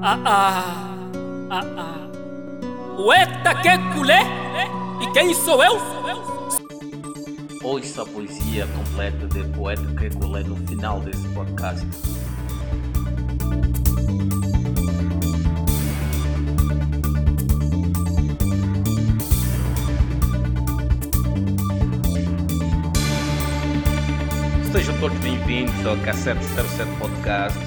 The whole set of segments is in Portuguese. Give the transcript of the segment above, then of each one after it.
Ah ah, ah ah. O eta que culé? E quem sou eu? Ouça a poesia completa de Poeta que colé no final desse podcast. Sejam todos bem-vindos ao K707 Podcast,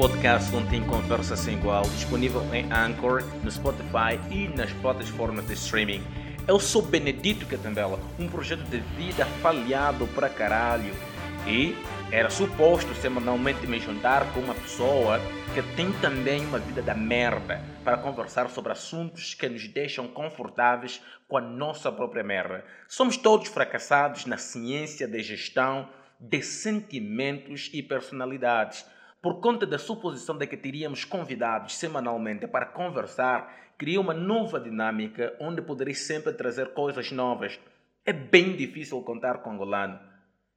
podcast onde tem conversa sem igual, disponível em Anchor, no Spotify e nas plataformas de streaming. Eu sou Benedito Catambela, um projeto de vida falhado pra caralho. E era suposto semanalmente me juntar com uma pessoa que tem também uma vida da merda para conversar sobre assuntos que nos deixam confortáveis com a nossa própria merda. Somos todos fracassados na ciência de gestão de sentimentos e personalidades. Por conta da suposição de que teríamos convidados semanalmente para conversar, criei uma nova dinâmica onde poderei sempre trazer coisas novas. É bem difícil contar com o angolano,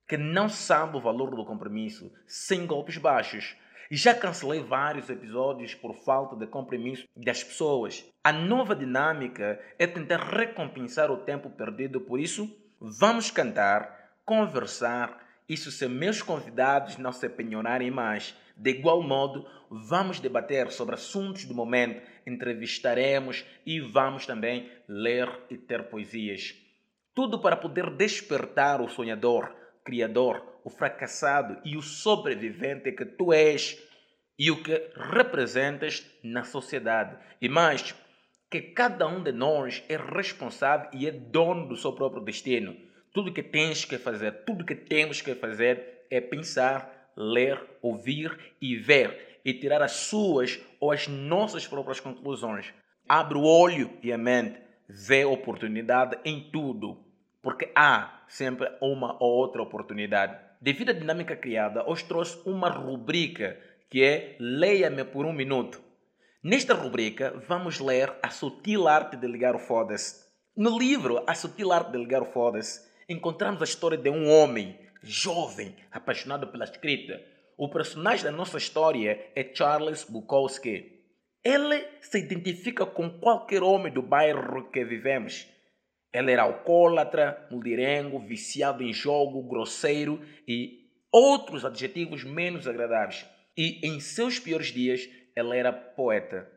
que não sabe o valor do compromisso, sem golpes baixos. Já cancelei vários episódios por falta de compromisso das pessoas. A nova dinâmica é tentar recompensar o tempo perdido, por isso, vamos cantar, conversar, isso se meus convidados não se penhorarem mais. De igual modo, vamos debater sobre assuntos do momento, entrevistaremos e vamos também ler e ter poesias. Tudo para poder despertar o sonhador, criador, o fracassado e o sobrevivente que tu és e o que representas na sociedade. E mais, que cada um de nós é responsável e é dono do seu próprio destino. Tudo que tens que fazer, tudo que temos que fazer é pensar, ler, ouvir e ver e tirar as suas ou as nossas próprias conclusões. Abre o olho e a mente, vê oportunidade em tudo, porque há sempre uma ou outra oportunidade. Devido à dinâmica criada, hoje trouxe uma rubrica que é Leia-me por um minuto. Nesta rubrica, vamos ler A Sutil Arte de Ligar o Foda-se. No livro A Sutil Arte de Ligar o Foda-se, encontramos a história de um homem jovem, apaixonado pela escrita. O personagem da nossa história é Charles Bukowski. Ele se identifica com qualquer homem do bairro que vivemos. Ele era alcoólatra, mulherengo, viciado em jogo, grosseiro e outros adjetivos menos agradáveis. E em seus piores dias, ele era poeta.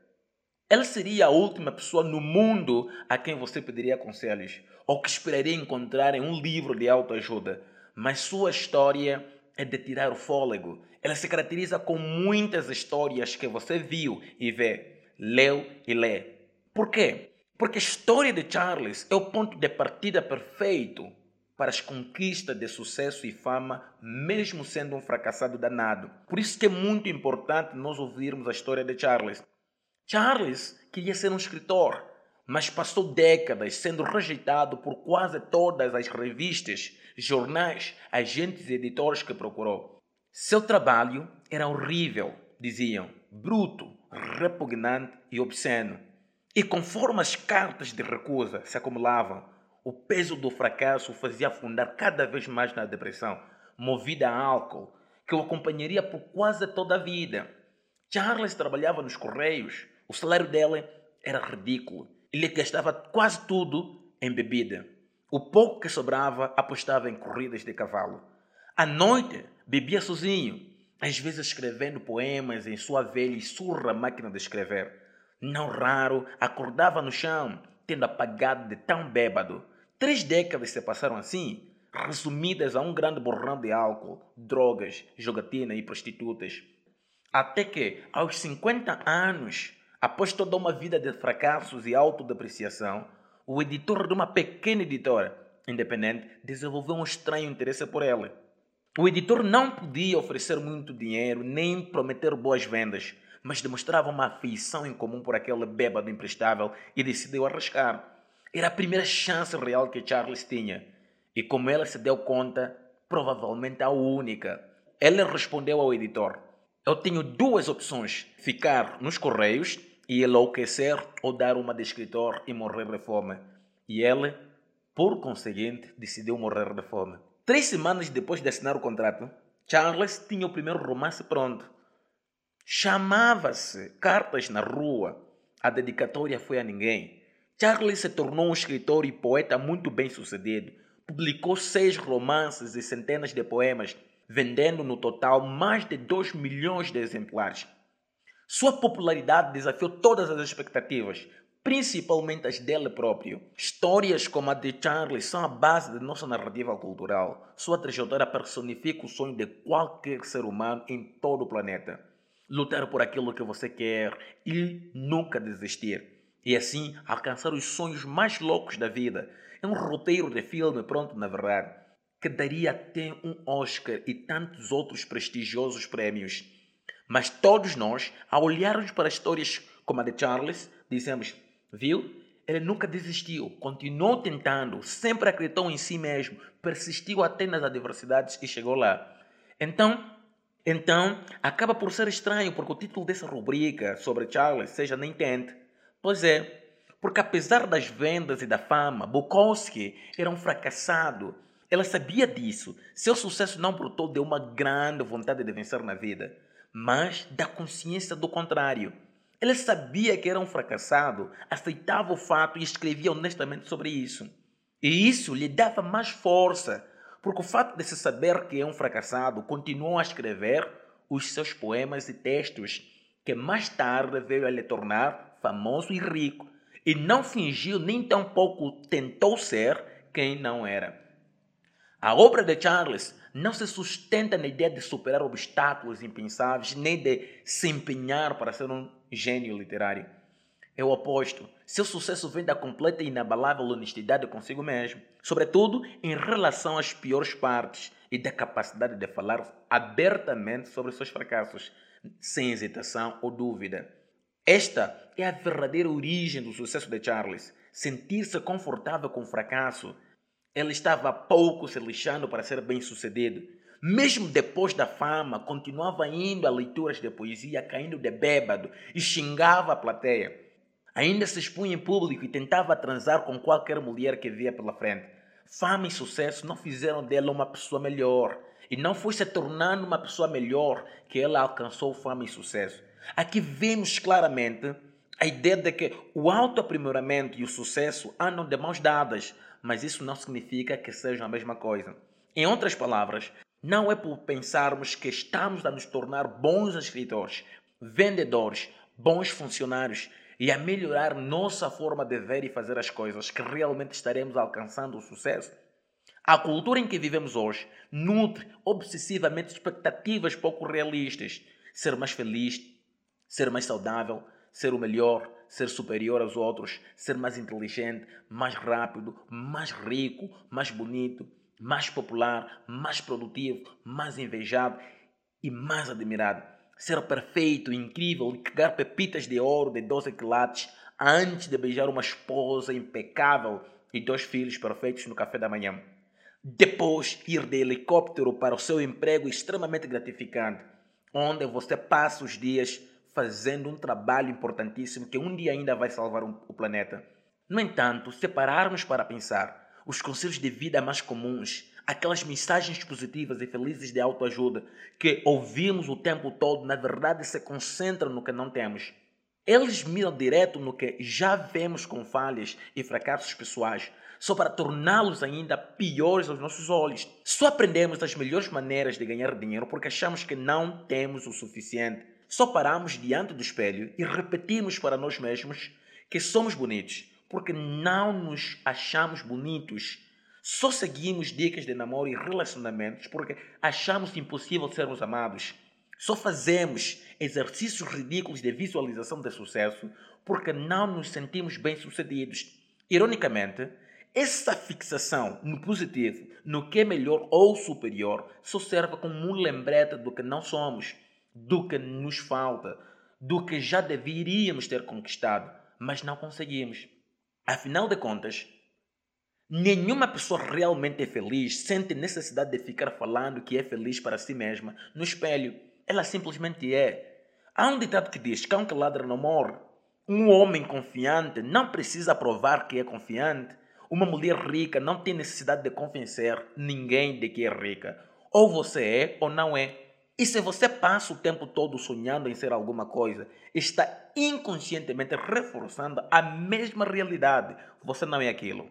Ele seria a última pessoa no mundo a quem você pediria conselhos ou que esperaria encontrar em um livro de autoajuda. Mas sua história é de tirar o fôlego. Ela se caracteriza com muitas histórias que você viu e vê, leu e lê. Por quê? Porque a história de Charles é o ponto de partida perfeito para as conquistas de sucesso e fama, mesmo sendo um fracassado danado. Por isso que é muito importante nós ouvirmos a história de Charles. Charles queria ser um escritor, mas passou décadas sendo rejeitado por quase todas as revistas, jornais, agentes e editores que procurou. Seu trabalho era horrível, diziam, bruto, repugnante e obsceno. E conforme as cartas de recusa se acumulavam, o peso do fracasso o fazia afundar cada vez mais na depressão, movida a álcool, que o acompanharia por quase toda a vida. Charles trabalhava nos correios, o salário dele era ridículo. Ele gastava quase tudo em bebida. O pouco que sobrava apostava em corridas de cavalo. À noite, bebia sozinho, às vezes escrevendo poemas em sua velha e surra máquina de escrever. Não raro, acordava no chão, tendo apagado de tão bêbado. Três décadas se passaram assim, resumidas a um grande borrão de álcool, drogas, jogatina e prostitutas. Até que, aos 50 anos, Após toda uma vida de fracassos e autodepreciação, o editor de uma pequena editora independente desenvolveu um estranho interesse por ele. O editor não podia oferecer muito dinheiro nem prometer boas vendas, mas demonstrava uma afeição em comum por aquele bêbado imprestável e decidiu arriscar. Era a primeira chance real que Charles tinha. E como ela se deu conta, provavelmente a única. Ele respondeu ao editor: eu tenho duas opções: ficar nos Correios e enlouquecer ou dar uma de escritor e morrer de fome. E ele, por conseguinte, decidiu morrer de fome. Três semanas depois de assinar o contrato, Charles tinha o primeiro romance pronto. Chamava-se Cartas na Rua. A dedicatória foi a ninguém. Charles se tornou um escritor e poeta muito bem sucedido. Publicou seis romances e centenas de poemas, vendendo no total mais de 2 milhões de exemplares. Sua popularidade desafiou todas as expectativas, principalmente as dele próprio. Histórias como a de Charles são a base de nossa narrativa cultural. Sua trajetória personifica o sonho de qualquer ser humano em todo o planeta. Lutar por aquilo que você quer e nunca desistir. E assim alcançar os sonhos mais loucos da vida. É um roteiro de filme pronto, na verdade, que daria até um Oscar e tantos outros prestigiosos prêmios. Mas todos nós, ao olharmos para histórias como a de Charles, dizemos: Viu? Ele nunca desistiu, continuou tentando, sempre acreditou em si mesmo, persistiu até nas adversidades e chegou lá. Então, então, acaba por ser estranho porque o título dessa rubrica sobre Charles seja Nem Tente. Pois é, porque apesar das vendas e da fama, Bukowski era um fracassado. Ela sabia disso. Seu sucesso não brotou de uma grande vontade de vencer na vida, mas da consciência do contrário. Ele sabia que era um fracassado, aceitava o fato e escrevia honestamente sobre isso. E isso lhe dava mais força, porque o fato de se saber que é um fracassado continuou a escrever os seus poemas e textos, que mais tarde veio a lhe tornar famoso e rico, e não fingiu nem tampouco tentou ser quem não era. A obra de Charles não se sustenta na ideia de superar obstáculos impensáveis, nem de se empenhar para ser um gênio literário. É o oposto. Seu sucesso vem da completa e inabalável honestidade consigo mesmo, sobretudo em relação às piores partes e da capacidade de falar abertamente sobre seus fracassos, sem hesitação ou dúvida. Esta é a verdadeira origem do sucesso de Charles. Sentir-se confortável com o fracasso. Ele estava pouco se lixando para ser bem-sucedido. Mesmo depois da fama, continuava indo a leituras de poesia, caindo de bêbado e xingava a plateia. Ainda se expunha em público e tentava transar com qualquer mulher que via pela frente. Fama e sucesso não fizeram dela uma pessoa melhor. E não foi se tornando uma pessoa melhor que ela alcançou fama e sucesso. Aqui vemos claramente a ideia de que o autoaprimoramento e o sucesso andam de mãos dadas, mas isso não significa que sejam a mesma coisa. Em outras palavras, não é por pensarmos que estamos a nos tornar bons escritores, vendedores, bons funcionários e a melhorar nossa forma de ver e fazer as coisas que realmente estaremos alcançando o sucesso. A cultura em que vivemos hoje nutre obsessivamente expectativas pouco realistas. Ser mais feliz, ser mais saudável, ser o melhor, ser superior aos outros, ser mais inteligente, mais rápido, mais rico, mais bonito mais popular, mais produtivo, mais invejado e mais admirado. Ser perfeito, incrível criar pepitas de ouro de 12 quilates antes de beijar uma esposa impecável e dois filhos perfeitos no café da manhã. Depois, ir de helicóptero para o seu emprego extremamente gratificante, onde você passa os dias fazendo um trabalho importantíssimo que um dia ainda vai salvar o planeta. No entanto, se pararmos para pensar, os conselhos de vida mais comuns, aquelas mensagens positivas e felizes de autoajuda que ouvimos o tempo todo, na verdade se concentram no que não temos. Eles miram direto no que já vemos com falhas e fracassos pessoais, só para torná-los ainda piores aos nossos olhos. Só aprendemos as melhores maneiras de ganhar dinheiro porque achamos que não temos o suficiente. Só paramos diante do espelho e repetimos para nós mesmos que somos bonitos, porque não nos achamos bonitos. Só seguimos dicas de namoro e relacionamentos porque achamos impossível sermos amados. Só fazemos exercícios ridículos de visualização de sucesso porque não nos sentimos bem-sucedidos. Ironicamente, essa fixação no positivo, no que é melhor ou superior, só serve como um lembrete do que não somos, do que nos falta, do que já deveríamos ter conquistado, mas não conseguimos. Afinal de contas, nenhuma pessoa realmente é feliz sente necessidade de ficar falando que é feliz para si mesma no espelho. Ela simplesmente é. Há um ditado que diz: cão que ladra não morre. Um homem confiante não precisa provar que é confiante. Uma mulher rica não tem necessidade de convencer ninguém de que é rica. Ou você é ou não é. E se você passa o tempo todo sonhando em ser alguma coisa, está inconscientemente reforçando a mesma realidade. Você não é aquilo.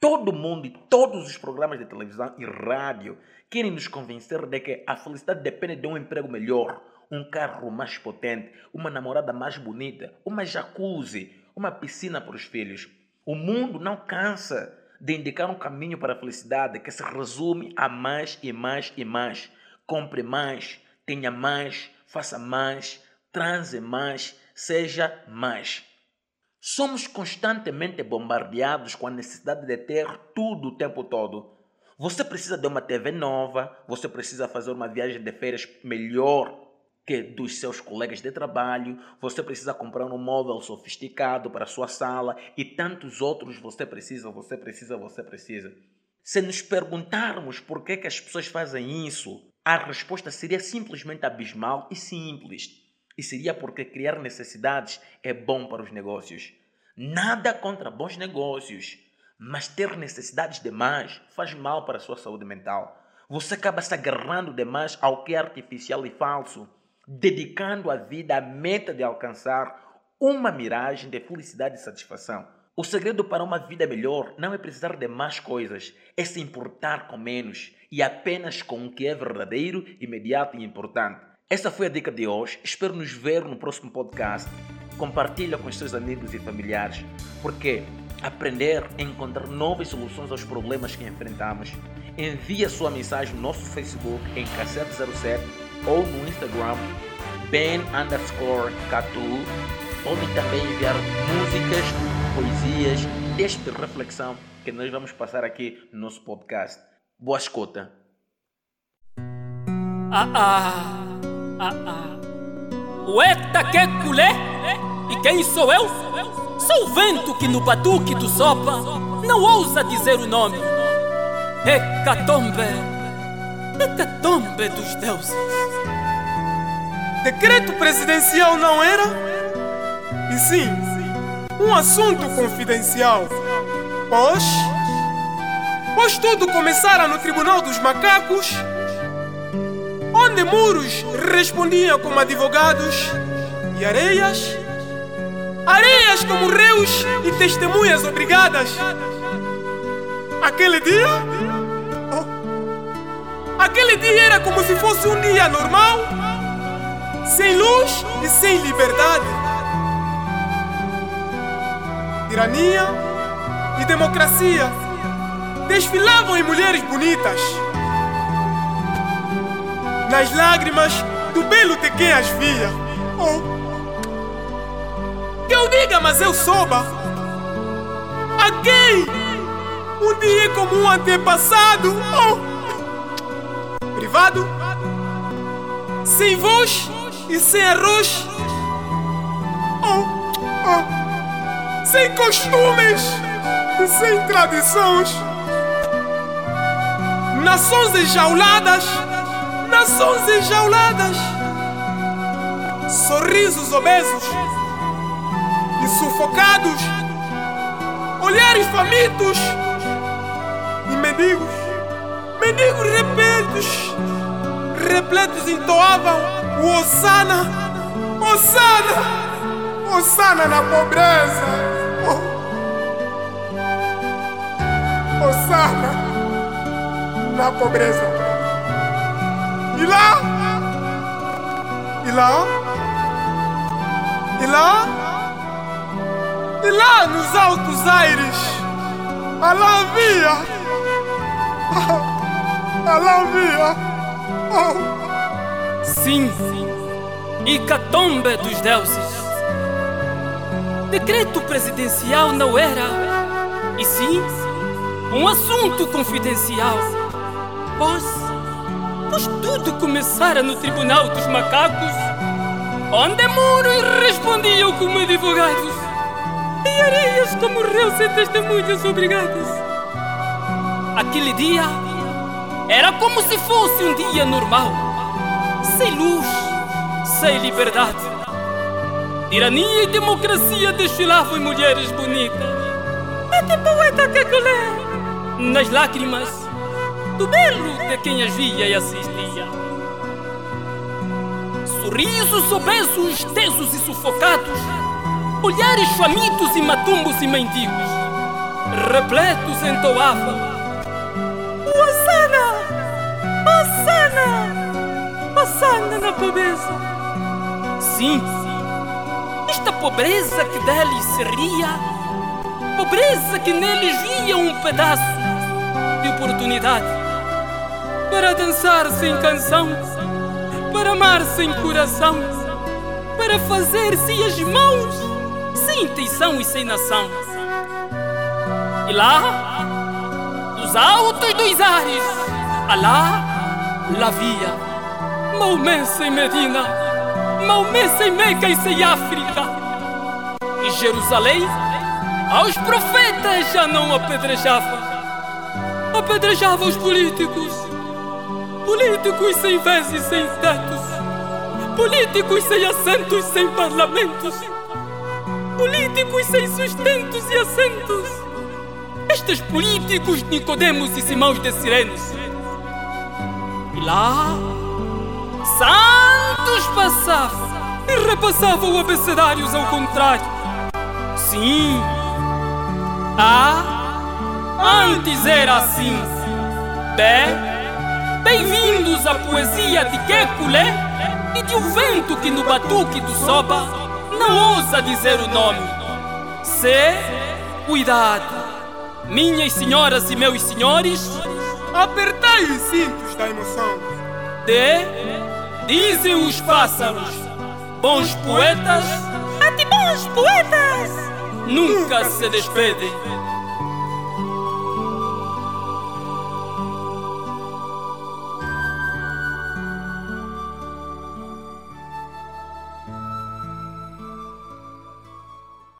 Todo mundo e todos os programas de televisão e rádio querem nos convencer de que a felicidade depende de um emprego melhor, um carro mais potente, uma namorada mais bonita, uma jacuzzi, uma piscina para os filhos. O mundo não cansa de indicar um caminho para a felicidade que se resume a mais e mais e mais. Compre mais, tenha mais, faça mais, transe mais, seja mais. Somos constantemente bombardeados com a necessidade de ter tudo o tempo todo. Você precisa de uma TV nova, você precisa fazer uma viagem de férias melhor que dos seus colegas de trabalho, você precisa comprar um móvel sofisticado para a sua sala e tantos outros você precisa, você precisa, você precisa. Se nos perguntarmos por que, que as pessoas fazem isso, a resposta seria simplesmente abismal e simples. E seria porque criar necessidades é bom para os negócios. Nada contra bons negócios, mas ter necessidades demais faz mal para a sua saúde mental. Você acaba se agarrando demais ao que é artificial e falso, dedicando a vida à meta de alcançar uma miragem de felicidade e satisfação. O segredo para uma vida melhor não é precisar de mais coisas, é se importar com menos e apenas com o que é verdadeiro, imediato e importante. Essa foi a dica de hoje. Espero nos ver no próximo podcast. Compartilha com os seus amigos e familiares, porque aprender a encontrar novas soluções aos problemas que enfrentamos. Envie sua mensagem no nosso Facebook em Cassete07 ou no Instagram ben underscore. Podem também enviar músicas poesias, desta reflexão que nós vamos passar aqui no nosso podcast. Boa escuta. Ah ah, ah ah. O eta que culé? E quem sou eu? Sou o vento que no batuque do sopa não ousa dizer o nome. Hecatombe, hecatombe dos deuses. Decreto presidencial não era? E sim, um assunto confidencial. Pois, pois tudo começara no Tribunal dos Macacos, onde muros respondiam como advogados e areias, areias como réus e testemunhas obrigadas. Aquele dia, oh, aquele dia era como se fosse um dia normal, sem luz e sem liberdade tirania e democracia desfilavam em mulheres bonitas. Nas lágrimas do belo de quem as via. Oh. Que eu diga, mas eu souba. A quem um dia como um antepassado. Oh. Privado, sem voz e sem arroz. Sem costumes e sem tradições. Nações enjauladas, nações enjauladas, sorrisos obesos e sufocados, olhares famintos e mendigos, mendigos repletos, repletos entoavam o Osana, Osana. Osana na pobreza. Oh. Osana na pobreza. E lá? E lá? E lá? E lá nos altos aires, lá havia, lá havia, oh. sim, e catombe dos deuses decreto presidencial não era, e sim, um assunto confidencial. Pois, pois tudo começara no Tribunal dos Macacos, onde muros respondiam como advogados e areias como réus e testemunhas obrigadas. Aquele dia era como se fosse um dia normal, sem luz, sem liberdade Tirania e democracia desfilavam mulheres bonitas. Até poeta que colé. Nas lágrimas do belo de quem as via e assistia. Sorrisos obesos, tesos e sufocados, olhares famintos e matumbos e mendigos, repletos entoavam: Osana! Osana! Osana na pobreza! Sim, esta pobreza que deles se ria, pobreza que neles via um pedaço de oportunidade para dançar sem canção, para amar sem coração, para fazer-se as mãos sem intenção e sem nação. E lá, dos altos dos ares, Alá, lá via Maomé sem Medina, Maomé sem Meca e sem África. E Jerusalém, aos profetas já não apedrejava, apedrejava os políticos, políticos sem vez e sem tetos, políticos sem assentos, sem parlamentos, políticos sem sustentos e assentos. Estes políticos Nicodemos e Simãos de Sirenes. E lá, santos passavam e repassavam abecedários ao contrário. Sim, ah, antes era assim. Bem, bem-vindos à poesia de Kekulé e de um vento que no batuque do soba não ousa dizer o nome. Se, cuidado. Minhas senhoras e meus senhores, Apertai os cintos da emoção. de, dizem os pássaros, bons poetas, Ante bons poetas! Nunca se despedem.